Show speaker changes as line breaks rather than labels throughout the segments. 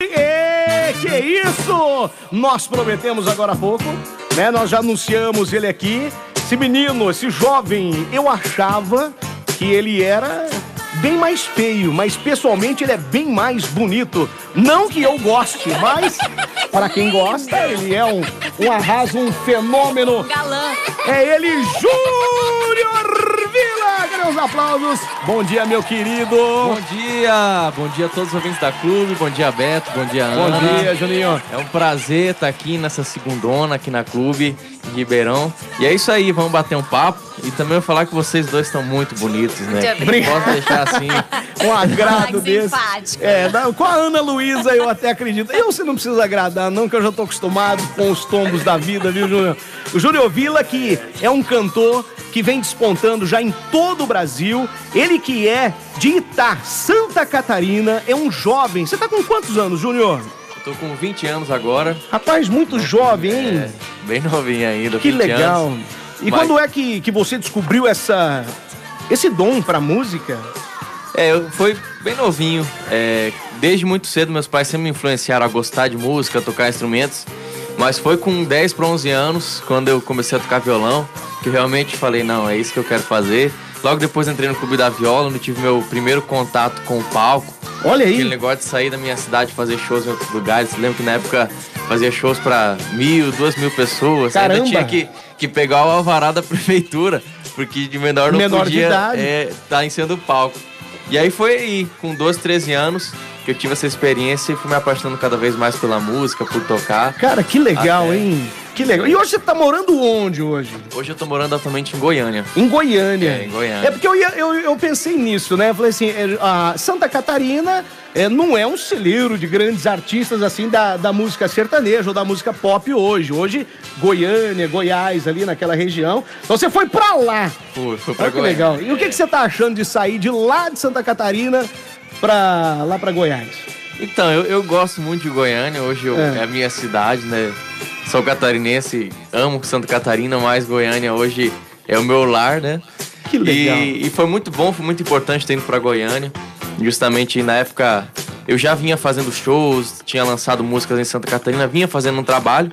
E, que isso! Nós prometemos agora há pouco, né? Nós já anunciamos ele aqui. Esse menino, esse jovem, eu achava que ele era bem mais feio, mas pessoalmente ele é bem mais bonito. Não que eu goste, mas para quem gosta, ele é um, um arraso, um fenômeno.
Galã.
É ele, Júnior Vila! Cadê os aplausos? Bom dia, meu querido.
Bom dia, bom dia a todos os ouvintes da clube, bom dia Beto, bom dia
Bom
Ana.
dia, Juninho.
É um prazer estar aqui nessa segundona aqui na clube Ribeirão. E é isso aí, vamos bater um papo e também eu falar que vocês dois estão muito bonitos, né?
Obrigado.
posso deixar assim.
Um agrado desse. É, com a Ana Luísa eu até acredito. Eu você não precisa agradar, não, que eu já tô acostumado com os tombos da vida, viu, Júnior? O Júnior Vila, que é um cantor que vem despontando já em todo o Brasil. Ele que é de Itá, Santa Catarina, é um jovem. Você tá com quantos anos, Júnior?
Eu tô com 20 anos agora,
Rapaz, muito jovem, hein?
é, bem novinho ainda,
que
20
legal.
anos.
E
Mas-
quando é que, que você descobriu essa, esse dom pra música?
É, eu foi bem novinho. É, desde muito cedo meus pais sempre me influenciaram a gostar de música, a tocar instrumentos. Mas foi com 10 para 11 anos, quando eu comecei a tocar violão, que eu realmente falei, não, é isso que eu quero fazer. Logo depois entrei no Clube da Viola, onde tive meu primeiro contato com o palco.
Olha aí.
Aquele negócio de sair da minha cidade, fazer shows em outros lugares. Lembro que na época fazia shows para mil, duas mil pessoas.
Caramba!
Ainda tinha que, que pegar o alvará da prefeitura, porque de menor não
Menor
podia é, estar em cima do palco. E aí foi aí, com 12, 13 anos, que eu tive essa experiência e fui me apaixonando cada vez mais pela música, por tocar.
Cara, que legal,
Até.
hein? Que legal. E hoje você tá morando onde hoje?
Hoje eu tô morando atualmente em Goiânia.
Em Goiânia.
É, em Goiânia.
É porque eu, ia- eu, eu pensei nisso, né? Eu falei assim, é, a Santa Catarina é, não é um celeiro de grandes artistas assim da, da música sertaneja ou da música pop hoje. Hoje, Goiânia, Goiás, ali naquela região. Então você foi pra lá.
Fui, fui pra
Olha que
Goiânia.
legal. E o que, que você tá achando de sair de lá de Santa Catarina pra lá pra Goiás?
Então, eu, eu gosto muito de Goiânia, hoje eu-
É.
é. a minha cidade, né? Sou catarinense, amo Santa Catarina, mas Goiânia hoje é o meu lar, né?
Que legal.
E, e foi muito bom, foi muito importante ter ido pra Goiânia. Justamente na época eu já vinha fazendo shows, tinha lançado músicas em Santa Catarina, vinha fazendo um trabalho.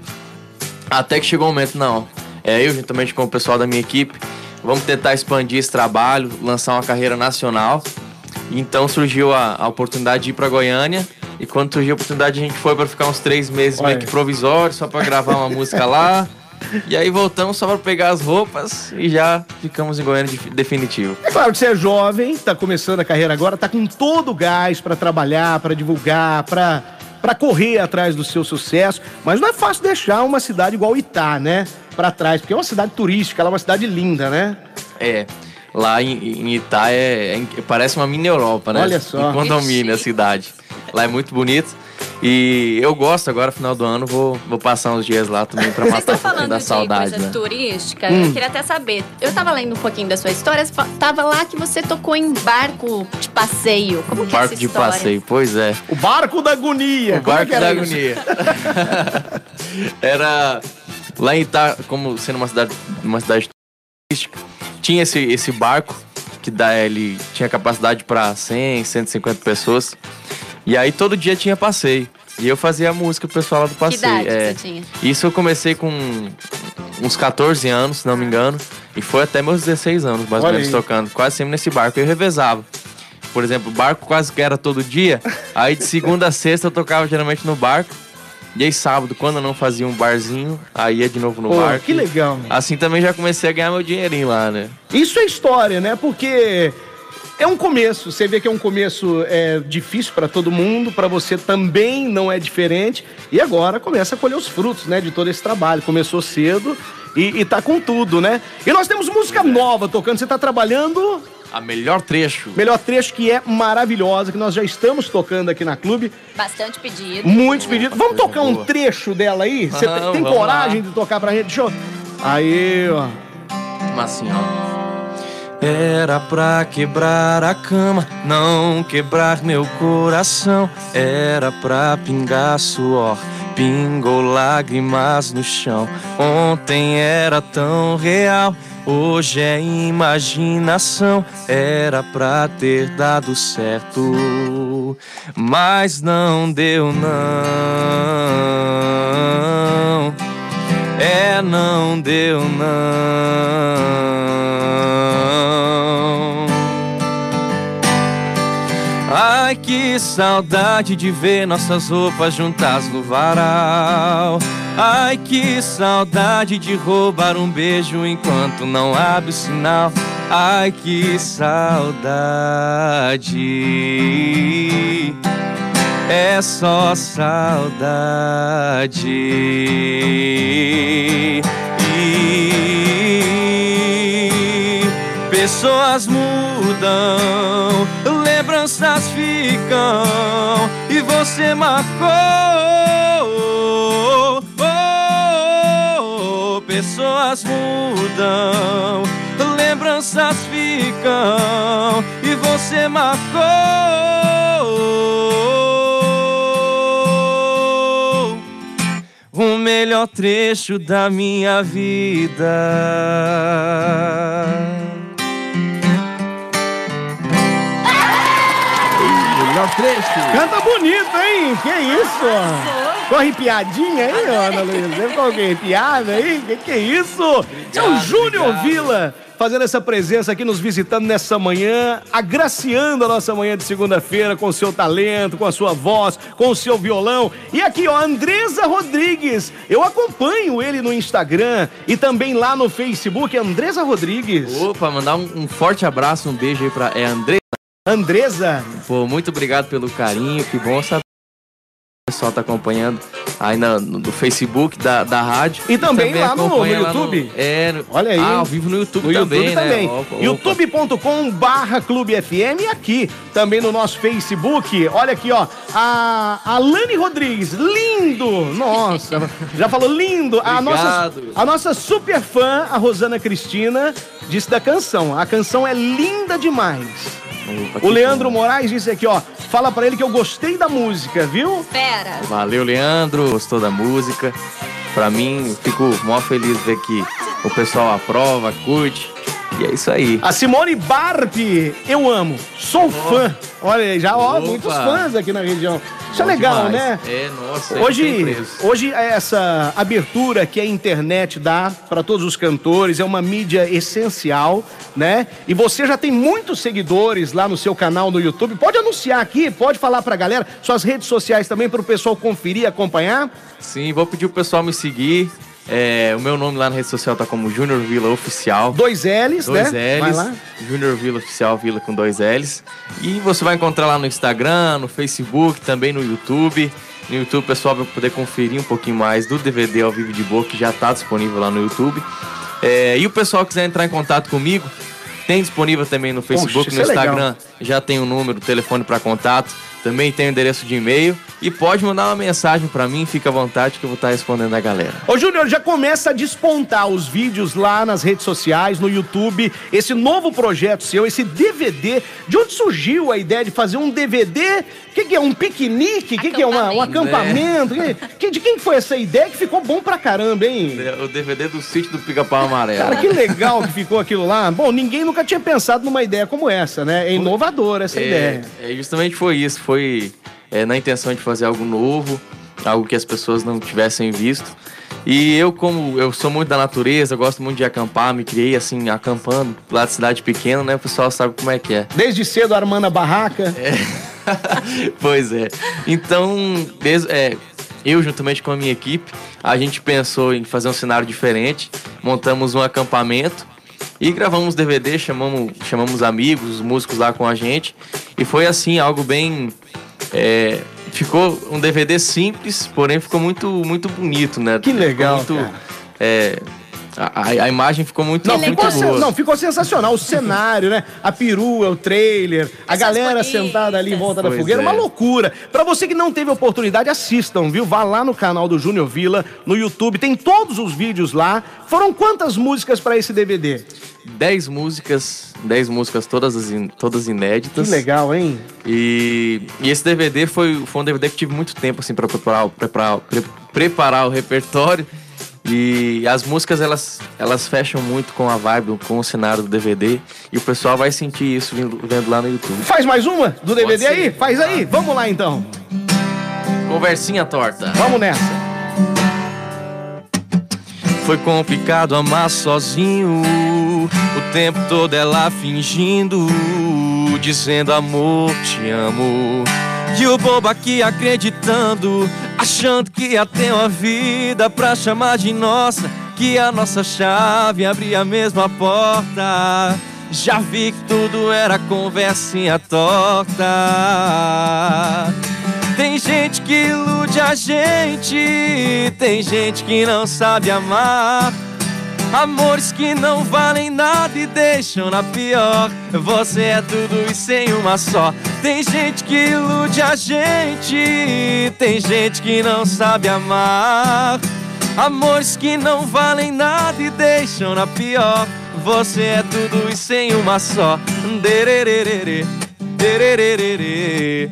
Até que chegou o momento, não. É, eu, juntamente com o pessoal da minha equipe, vamos tentar expandir esse trabalho, lançar uma carreira nacional. Então surgiu a, a oportunidade de ir pra Goiânia. E quando surgiu a oportunidade, a gente foi para ficar uns três meses
Olha.
meio que provisório, só para gravar uma música lá. E aí voltamos só para pegar as roupas e já ficamos em Goiânia de, definitivo.
É claro que você é jovem, tá começando a carreira agora, tá com todo o gás pra trabalhar, pra divulgar, pra para correr atrás do seu sucesso, mas não é fácil deixar uma cidade igual Itá, né, Pra trás, porque é uma cidade turística, ela é uma cidade linda, né?
É, lá em, em Itá é, é- parece uma mini Europa, né?
Olha só.
Em condomínio a cidade. Lá é muito bonito. E eu gosto agora, final do ano, vou, vou passar uns dias lá também pra
Vocês
matar um pouquinho
falando
da
de
saudade,
coisa
né?
turística,
Hum.
eu queria até saber. Eu tava lendo um pouquinho da sua história, tava lá que você tocou em barco de passeio. Como que é
Barco
essa
de passeio, pois é.
O barco da agonia.
O
como é
barco
era
da
isso?
agonia. Era lá em Itá, como sendo uma cidade, uma cidade turística, tinha esse, esse barco que dá, ele tinha capacidade para 100, 150 pessoas. E aí todo dia tinha passeio. E eu fazia a música pro pessoal lá do
Que
passeio.
idade
é.
você tinha?
Isso eu comecei com uns 14 anos, se não me engano, e foi até meus 16 anos, mais ou menos, tocando, quase sempre nesse barco. Eu revezava. Por exemplo, o barco quase que era todo dia, aí de segunda a sexta eu tocava geralmente no barco, e aí sábado, quando eu não fazia um barzinho, aí ia de novo no
Pô,
barco.
que legal. meu.
Assim também já comecei a ganhar meu dinheirinho lá, né?
Isso é história, né? Porque é um começo. Você vê que é um começo é, difícil pra todo mundo, pra você também não é diferente. E agora começa a colher os frutos, né? De todo esse trabalho. Começou cedo e, e tá com tudo, né? E nós temos música nova tocando. Você tá trabalhando
A melhor trecho.
melhor trecho que é maravilhosa, que nós já estamos tocando aqui na clube.
Bastante pedido.
Muitos pedidos. Vamos tocar um
boa.
trecho dela aí? Você
Vamos,
tem- coragem
lá.
de tocar pra gente? Deixa eu... Aí, ó.
Mas assim, ó. Era pra quebrar a cama, não quebrar meu coração. Era pra pingar suor, pingou lágrimas no chão. Ontem era tão real, hoje é imaginação. Era pra ter dado certo. mas não deu não. É, não deu não. Que saudade de ver nossas roupas juntas no varal. Ai, que saudade de roubar um beijo enquanto não abre o sinal. Ai, que saudade. É só saudade. E pessoas mudam, lembranças ficam e você marcou. Oh, pessoas mudam, lembranças ficam e você marcou o melhor trecho da minha vida.
Trecho. Canta bonito, hein? Que isso? Ficou arrepiadinha aí, Ana Luísa? Você ficou arrepiada aí? Que que é isso? É o Júnior. Vila fazendo essa presença aqui, nos visitando nessa manhã, agraciando a nossa manhã de segunda-feira com o seu talento, com a sua voz, com o seu violão. E aqui, ó, Andresa Rodrigues. Eu acompanho ele no Instagram e também lá no Facebook, Andresa Rodrigues.
Opa, mandar um, um forte abraço, um beijo aí pra é André.
Andresa,
Pô, muito obrigado pelo carinho, que bom saber o pessoal tá acompanhando aí na- no, no Facebook da, da rádio.
E também lá no- no
lá
YouTube.
é, no-
Olha aí.
Ah, ao vivo no YouTube
No
também,
YouTube
né?
também.
Opa.
youtube.com barra Clube FM aqui também no nosso Facebook. Olha aqui, ó. A Alane Rodrigues, lindo! Nossa, já falou lindo. A nossa, a nossa super fã, a Rosana Cristina, disse da canção. A canção é linda demais. O Leandro
bom.
Moraes disse aqui, ó. Fala pra ele que eu gostei da música, viu?
Pera.
Valeu, Leandro. Gostou da música? Pra mim, eu fico mó feliz de ver que o pessoal aprova, curte. E é isso aí.
A Simone Barbi, eu amo, sou fã. Olha aí, já, ó,
Opa.
muitos fãs aqui na região. Isso é legal,
demais.
né?
É, nossa. sem
Hoje, hoje essa abertura que a internet dá para todos os cantores é uma mídia essencial, né? E você já tem muitos seguidores lá no seu canal no YouTube. Pode anunciar aqui, pode falar pra galera, suas redes sociais também para o pessoal conferir e acompanhar.
Sim, vou pedir pro pessoal me seguir. É, o meu nome lá na rede social tá como Júnior Vila Oficial.
Dois L's,
Dois
né? Vai
L's,
lá.
Júnior Vila Oficial Vila com dois L's. E você vai encontrar lá no Instagram, no Facebook, também no YouTube. No YouTube pessoal vai poder conferir um pouquinho mais do DVD ao vivo de boa, que já está disponível lá no YouTube. É, e o pessoal quiser entrar em contato comigo, tem disponível também no Facebook,
isso
no
é.
Instagram. Já tem o número, o telefone para contato. Também tem o endereço de e-mail. E pode mandar uma mensagem para mim, fica à vontade que eu vou estar respondendo a galera.
Ô Júnior, já começa a despontar os vídeos lá nas redes sociais, no YouTube, esse novo projeto seu, esse DVD. De onde surgiu a ideia de fazer um DVD? O que, que é? Um piquenique? O que, que é? Uma- um acampamento? Que- de quem foi essa ideia que ficou bom pra caramba, hein?
O DVD do sítio do Pica-Pau Amarelo.
Cara, que legal que ficou aquilo lá. Bom, ninguém nunca tinha pensado numa ideia como essa, né? É inovadora essa ideia.
É, é, justamente foi isso. Foi é, na intenção de fazer algo novo, algo que as pessoas não tivessem visto. E eu, como eu sou muito da natureza, gosto muito de acampar, me criei assim, acampando lá de cidade pequena, né? O pessoal sabe como é que é.
Desde cedo armando a barraca.
pois é. Então, desde- é, eu juntamente com a minha equipe, a gente pensou em fazer um cenário diferente, montamos um acampamento e gravamos DVD, chamamos, chamamos amigos, os músicos lá com a gente. E foi assim, algo bem. é, ficou um DVD simples, porém ficou muito, muito bonito, né?
Que legal,
Ficou muito,
cara.
A, a- a imagem ficou muito,
Não,
muito
ficou,
boa.
não, ficou sensacional. O cenário, né? A perua, o trailer, a
Essas
galera
bonitas.
sentada ali em volta da
Pois
fogueira.
é.
Uma loucura. Pra você que não teve oportunidade, assistam, viu? Vá lá no canal do Júnior Vila, no YouTube. Tem todos os vídeos lá. Foram quantas músicas pra esse DVD?
10 músicas, 10 músicas todas, as in- todas
Que
inéditas.
legal, hein?
E, e esse DVD foi, foi um DVD que tive muito tempo assim para preparar, preparar, pre- preparar o repertório. E as músicas elas, elas fecham muito com a vibe, com o cenário do DVD. E o pessoal vai sentir isso vendo, vendo lá no YouTube.
Faz mais uma do DVD aí? Faz aí. Vamos lá então.
Conversinha torta.
Vamos nessa.
Foi complicado amar sozinho. O tempo todo ela fingindo, dizendo amor, te amo. E o bobo aqui acreditando, achando que ia ter uma vida pra chamar de nossa. Que a nossa chave abria a mesma porta. Já vi que tudo era conversinha torta. Tem gente que ilude a gente, tem gente que não sabe amar. Amores que não valem nada e deixam na pior. Você é tudo e sem uma só. Tem gente que ilude a gente, tem gente que não sabe amar. Amores que não valem nada e deixam na pior. Você é tudo e sem uma só. Derererê, derererê.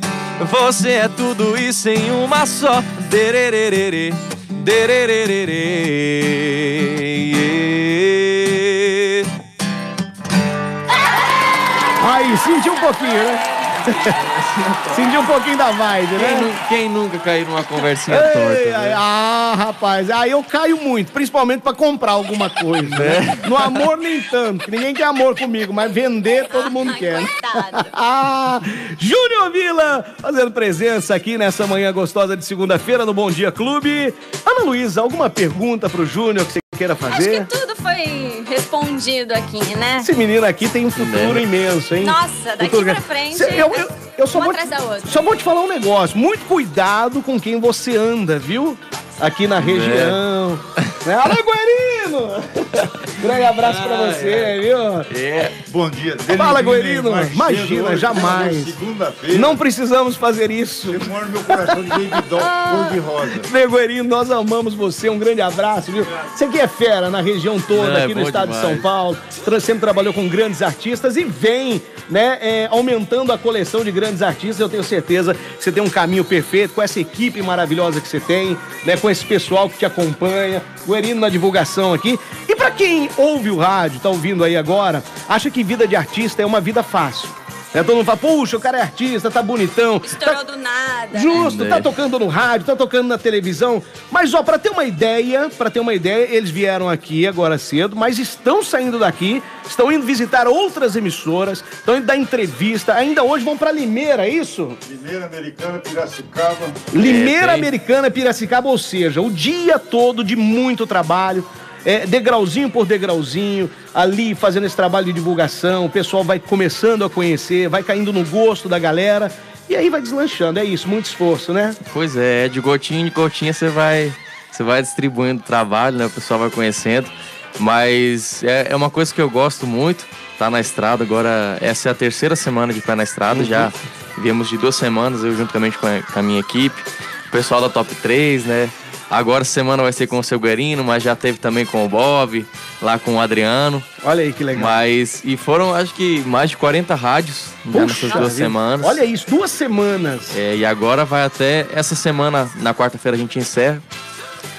Você é tudo e sem uma só. Derererê, derererê.
Aí, senti um pouquinho, né? senti um pouquinho da vibe,
Quem,
né?
nu- quem nunca caiu numa conversinha
Ei,
torta?
ai,
né?
ah, rapaz, aí eu caio muito, principalmente pra comprar alguma coisa. né? No amor nem tanto, que ninguém quer amor comigo, mas vender todo mundo
Ai,
quer. né? Ah, Júnior Vila fazendo presença aqui nessa manhã gostosa de segunda-feira no Bom Dia Clube. Ana Luísa, alguma pergunta pro Júnior que você queira
Acho
fazer?
que tudo foi respondido aqui, né?
Esse menino aqui tem um futuro
Né?
imenso, hein?
Nossa, daqui
Futuro
pra frente,
Cê- eu, eu, eu só, vou te, só vou te falar um negócio. Muito cuidado com quem você anda, viu? Aqui na região. Né? Alô, Guerino! Grande abraço pra você, viu?
É.
Bom dia.
Fala, Guerino.
mais cedo
Imagina,
hoje,
jamais.
Segunda-feira.
Não precisamos fazer isso.
Você mora no meu coração de David cor de rosa.
Neguerinho, nós amamos você. Um grande abraço, viu? Você que é fera na região toda,
É,
aqui no estado de
demais.
São Paulo. Sempre trabalhou com grandes artistas e vem, né, é, aumentando a coleção de grandes artistas. Eu tenho certeza que você tem um caminho perfeito com essa equipe maravilhosa que você tem, né, com esse pessoal que te acompanha. Guerino na divulgação aqui. E pra quem ouve o rádio, tá ouvindo aí agora, acha que vida de artista é uma vida fácil. Né? Todo mundo fala, puxa, o cara é artista, tá bonitão. tá-
Estourou do nada.
Justo,
Né?
tá tocando no rádio, tá tocando na televisão. Mas, ó, pra ter uma ideia, para ter uma ideia, eles vieram aqui agora cedo, mas estão saindo daqui, estão indo visitar outras emissoras, estão indo dar entrevista. Ainda hoje vão pra Limeira, é isso?
Mineira, Americana, Piracicaba.
Limeira
tem.
Americana, Piracicaba, ou seja, o dia todo de muito trabalho. É, degrauzinho por degrauzinho, ali fazendo esse trabalho de divulgação, o pessoal vai começando a conhecer, vai caindo no gosto da galera, e aí vai deslanchando, é isso, muito esforço, né?
Pois é, de gotinha em gotinha você vai, você vai distribuindo o trabalho, né? O pessoal vai conhecendo. Mas é, é uma coisa que eu gosto muito, tá na estrada. Agora, essa é a terceira semana de pé na estrada. Já viemos de duas semanas, eu juntamente com a, com a minha equipe. O pessoal da Top 3, né? Agora semana vai ser com o seu Guerino, mas já teve também com o Bob, lá com o Adriano.
Olha aí que legal.
Mas, e foram acho que mais de 40 rádios já nessas
Puxa
duas semanas.
Olha isso, duas semanas.
É, e agora vai até essa semana, na quarta-feira a gente encerra.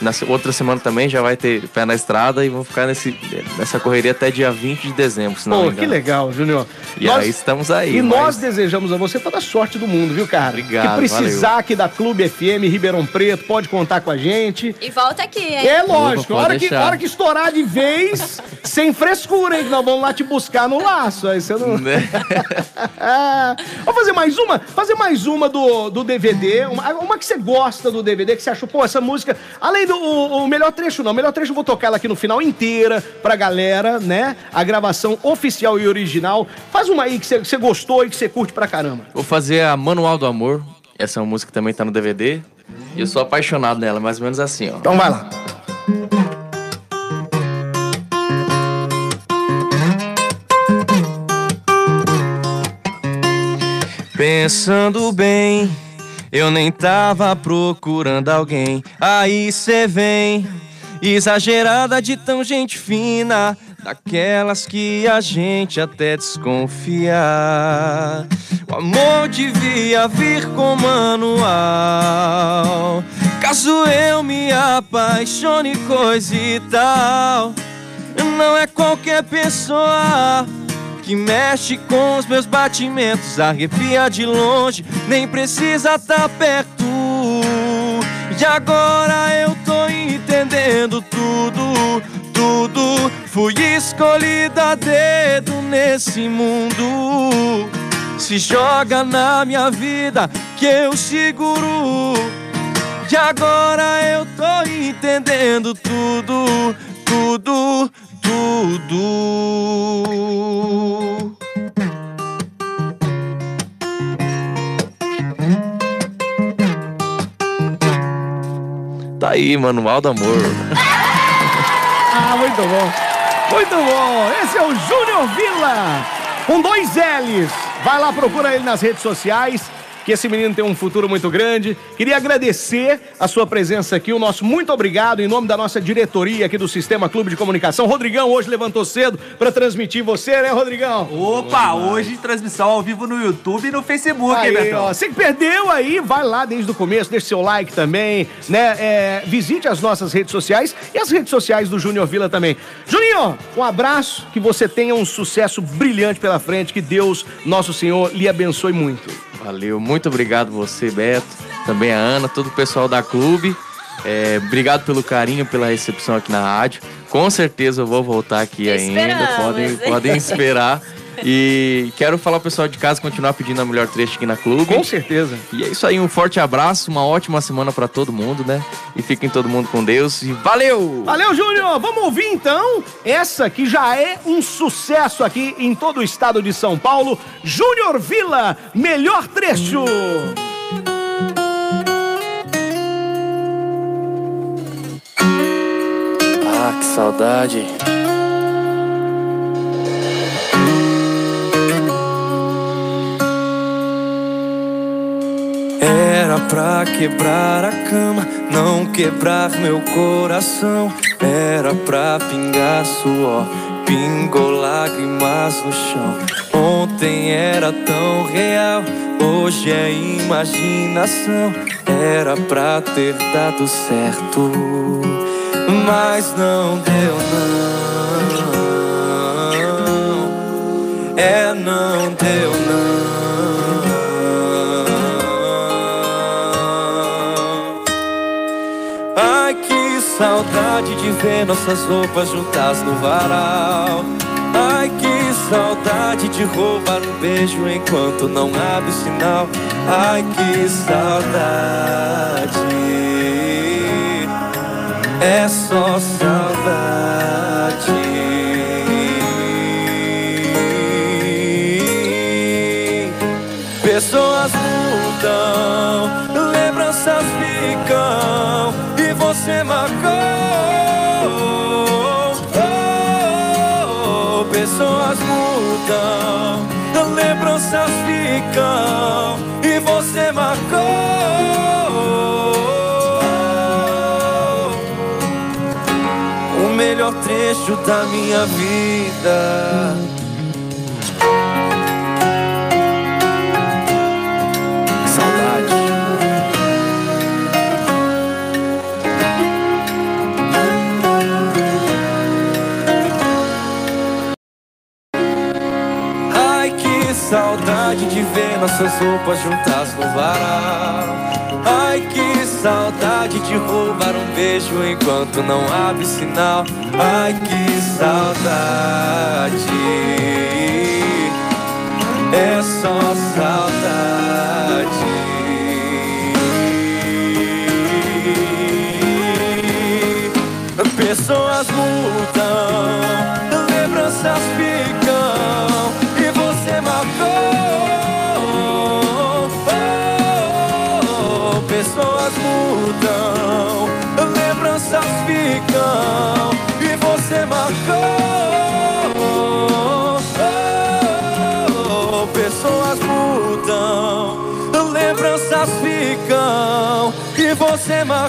Na outra semana também já vai ter pé na estrada e vamos ficar nesse, nessa correria até dia 20 de dezembro, se não
Pô,
me
que legal, Júnior.
E aí estamos aí.
E
mas-
nós desejamos a você toda a sorte do mundo, viu, cara?
Obrigado,
Que precisar aqui da Clube FM Ribeirão Preto, pode contar com a gente.
E volta aqui, hein?
É lógico, a
pode
hora que, hora que estourar de vez, sem frescura, hein? Que nós vamos lá te buscar no laço. Aí você não.
Né?
Ah, Vamos fazer mais uma? Fazer mais uma do, do DVD. Uma, uma que você gosta do DVD, que você achou, pô, essa música. Além do o, o melhor trecho, não. O melhor trecho eu vou tocar ela aqui no final inteira pra galera, né? A gravação oficial e original. Faz uma aí que você, gostou e que você curte pra caramba.
Vou fazer a Manual do Amor. Essa é uma música que também tá no DVD. E eu sou apaixonado nela, mais ou menos assim, ó.
Então vai lá.
Pensando bem, eu nem tava procurando alguém. Aí cê vem, exagerada de tão gente fina, daquelas que a gente até desconfia. O amor devia vir com manual. Caso eu me apaixone, coisa e tal, não é qualquer pessoa que mexe com os meus batimentos, arrepia de longe, nem precisa tá perto. E agora eu tô entendendo tudo, tudo. Fui escolhida a dedo nesse mundo. Se joga na minha vida que eu seguro. E agora eu tô entendendo tudo, tudo, tudo. Tá aí, manual do amor.
Ah, muito bom. Muito bom. Esse é o Júnior Vila, com dois L's. Vai lá, procura ele nas redes sociais. Que esse menino tem um futuro muito grande. Queria agradecer a sua presença aqui. O nosso muito obrigado em nome da nossa diretoria aqui do Sistema Clube de Comunicação. Rodrigão hoje levantou cedo para transmitir você, né, Rodrigão?
Opa, hoje transmissão ao vivo no YouTube e no Facebook, hein,
Aí,
Betão?
ó, você que perdeu aí, vai lá desde o começo, deixa seu like também, né? É, visite as nossas redes sociais e as redes sociais do Júnior Vila também. Juninho, um abraço, que você tenha um sucesso brilhante pela frente, que Deus, nosso Senhor, lhe abençoe muito.
Valeu, muito obrigado você, Beto, também a Ana, todo o pessoal da clube. É, obrigado pelo carinho, pela recepção aqui na rádio. Com certeza eu vou voltar aqui ainda,
Esperamos.
podem, podem esperar. E quero falar pro pessoal de casa continuar pedindo a melhor trecho aqui na clube.
Com certeza.
E é isso aí, um forte abraço, uma ótima semana pra todo mundo, né? E fiquem todo mundo com Deus e valeu!
Valeu, Júnior! Vamos ouvir então essa que já é um sucesso aqui em todo o estado de São Paulo. Júnior Vila, melhor trecho.
Ah, que saudade. Pra quebrar a cama, não quebrar meu coração. Era pra pingar suor, pingou lágrimas no chão. Ontem era tão real, hoje é imaginação. Era pra ter dado certo, mas não deu não. É, não deu não. Saudade de ver nossas roupas juntas no varal. Ai, que saudade de roubar um beijo enquanto não abre sinal. Ai, que saudade. É só saudade. Ficam e você marcou. O melhor trecho da minha vida. Nossas roupas juntas no varal. Ai, que saudade de roubar um beijo enquanto não abre sinal. Ai, que saudade. É só saudade. Pessoas mudam, mudam,